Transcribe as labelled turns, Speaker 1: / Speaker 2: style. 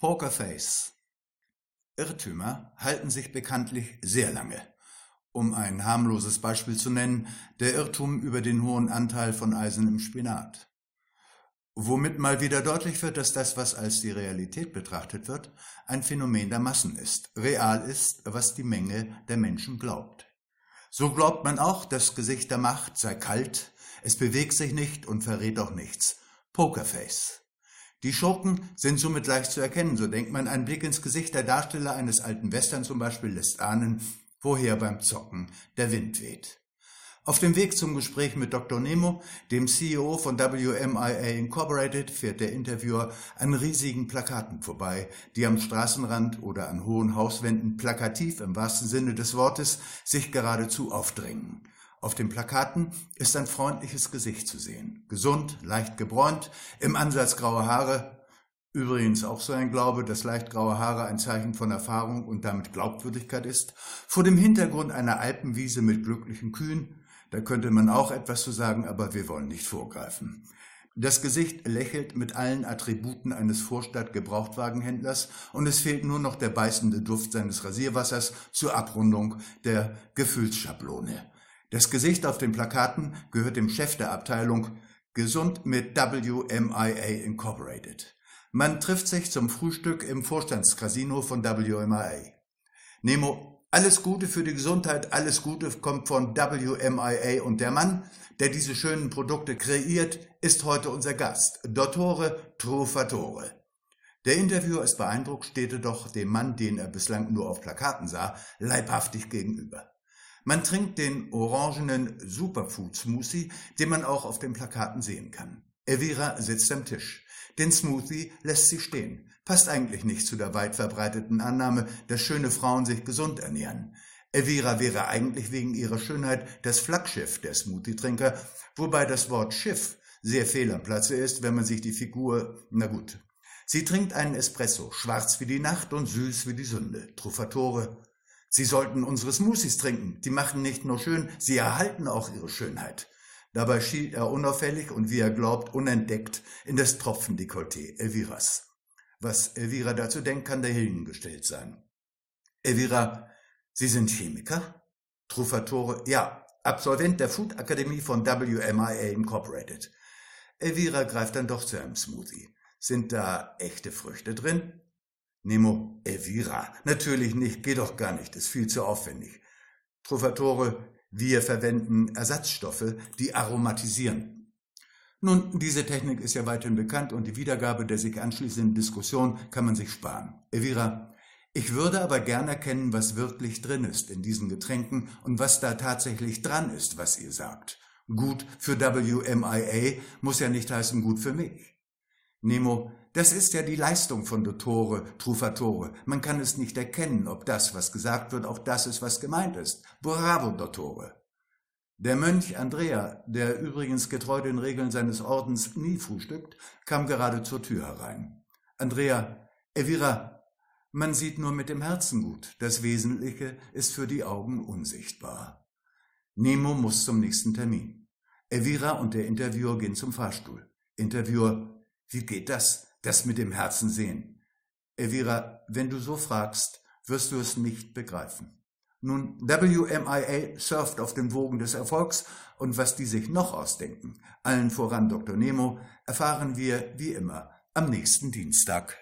Speaker 1: Pokerface. Irrtümer halten sich bekanntlich sehr lange. Um ein harmloses Beispiel zu nennen, der Irrtum über den hohen Anteil von Eisen im Spinat. Womit mal wieder deutlich wird, dass das, was als die Realität betrachtet wird, ein Phänomen der Massen ist, real ist, was die Menge der Menschen glaubt. So glaubt man auch, das Gesicht der Macht sei kalt, es bewegt sich nicht und verrät auch nichts. Pokerface. Die Schurken sind somit leicht zu erkennen, so denkt man, ein Blick ins Gesicht der Darsteller eines alten Western zum Beispiel lässt ahnen, woher beim Zocken der Wind weht. Auf dem Weg zum Gespräch mit Dr. Nemo, dem CEO von WMIA Incorporated, fährt der Interviewer an riesigen Plakaten vorbei, die am Straßenrand oder an hohen Hauswänden plakativ im wahrsten Sinne des Wortes sich geradezu aufdrängen. Auf den Plakaten ist ein freundliches Gesicht zu sehen. Gesund, leicht gebräunt, im Ansatz graue Haare. Übrigens auch so ein Glaube, dass leicht graue Haare ein Zeichen von Erfahrung und damit Glaubwürdigkeit ist. Vor dem Hintergrund einer Alpenwiese mit glücklichen Kühen. Da könnte man auch etwas zu sagen, aber wir wollen nicht vorgreifen. Das Gesicht lächelt mit allen Attributen eines Vorstadt-Gebrauchtwagenhändlers und es fehlt nur noch der beißende Duft seines Rasierwassers zur Abrundung der Gefühlsschablone. Das Gesicht auf den Plakaten gehört dem Chef der Abteilung Gesund mit WMIA Incorporated. Man trifft sich zum Frühstück im Vorstandscasino von WMIA. Nemo, alles Gute für die Gesundheit, alles Gute kommt von WMIA und der Mann, der diese schönen Produkte kreiert, ist heute unser Gast, Dottore Trufatore. Der Interviewer ist beeindruckt, steht doch dem Mann, den er bislang nur auf Plakaten sah, leibhaftig gegenüber. Man trinkt den orangenen Superfood Smoothie, den man auch auf den Plakaten sehen kann. Elvira sitzt am Tisch. Den Smoothie lässt sie stehen. Passt eigentlich nicht zu der weit verbreiteten Annahme, dass schöne Frauen sich gesund ernähren. Elvira wäre eigentlich wegen ihrer Schönheit das Flaggschiff der Smoothie-Trinker, wobei das Wort Schiff sehr fehl am Platze ist, wenn man sich die Figur, na gut. Sie trinkt einen Espresso, schwarz wie die Nacht und süß wie die Sünde. Truffatore, Sie sollten unsere Smoothies trinken. Die machen nicht nur schön, sie erhalten auch ihre Schönheit. Dabei schielt er unauffällig und wie er glaubt, unentdeckt in das Tropfendekolleté Elviras. Was Elvira dazu denkt, kann dahingestellt sein. Elvira, Sie sind Chemiker? Truffatore, ja, Absolvent der Food Akademie von WMIA Incorporated. Elvira greift dann doch zu einem Smoothie. Sind da echte Früchte drin? Nemo, Elvira. Natürlich nicht, geht doch gar nicht, ist viel zu aufwendig. Trovatore, wir verwenden Ersatzstoffe, die aromatisieren. Nun, diese Technik ist ja weiterhin bekannt und die Wiedergabe der sich anschließenden Diskussion kann man sich sparen. Elvira, ich würde aber gern erkennen, was wirklich drin ist in diesen Getränken und was da tatsächlich dran ist, was ihr sagt. Gut für WMIA muss ja nicht heißen gut für mich. Nemo, das ist ja die Leistung von Dottore, Trufatore. Man kann es nicht erkennen, ob das, was gesagt wird, auch das ist, was gemeint ist. Bravo, Dottore. Der Mönch Andrea, der übrigens getreu den Regeln seines Ordens nie frühstückt, kam gerade zur Tür herein. Andrea, Evira, man sieht nur mit dem Herzen gut. Das Wesentliche ist für die Augen unsichtbar. Nemo muss zum nächsten Termin. Evira und der Interviewer gehen zum Fahrstuhl. Interviewer, wie geht das? Das mit dem Herzen sehen. Elvira, wenn du so fragst, wirst du es nicht begreifen. Nun, WMIA surft auf den Wogen des Erfolgs und was die sich noch ausdenken, allen voran Dr. Nemo, erfahren wir wie immer am nächsten Dienstag.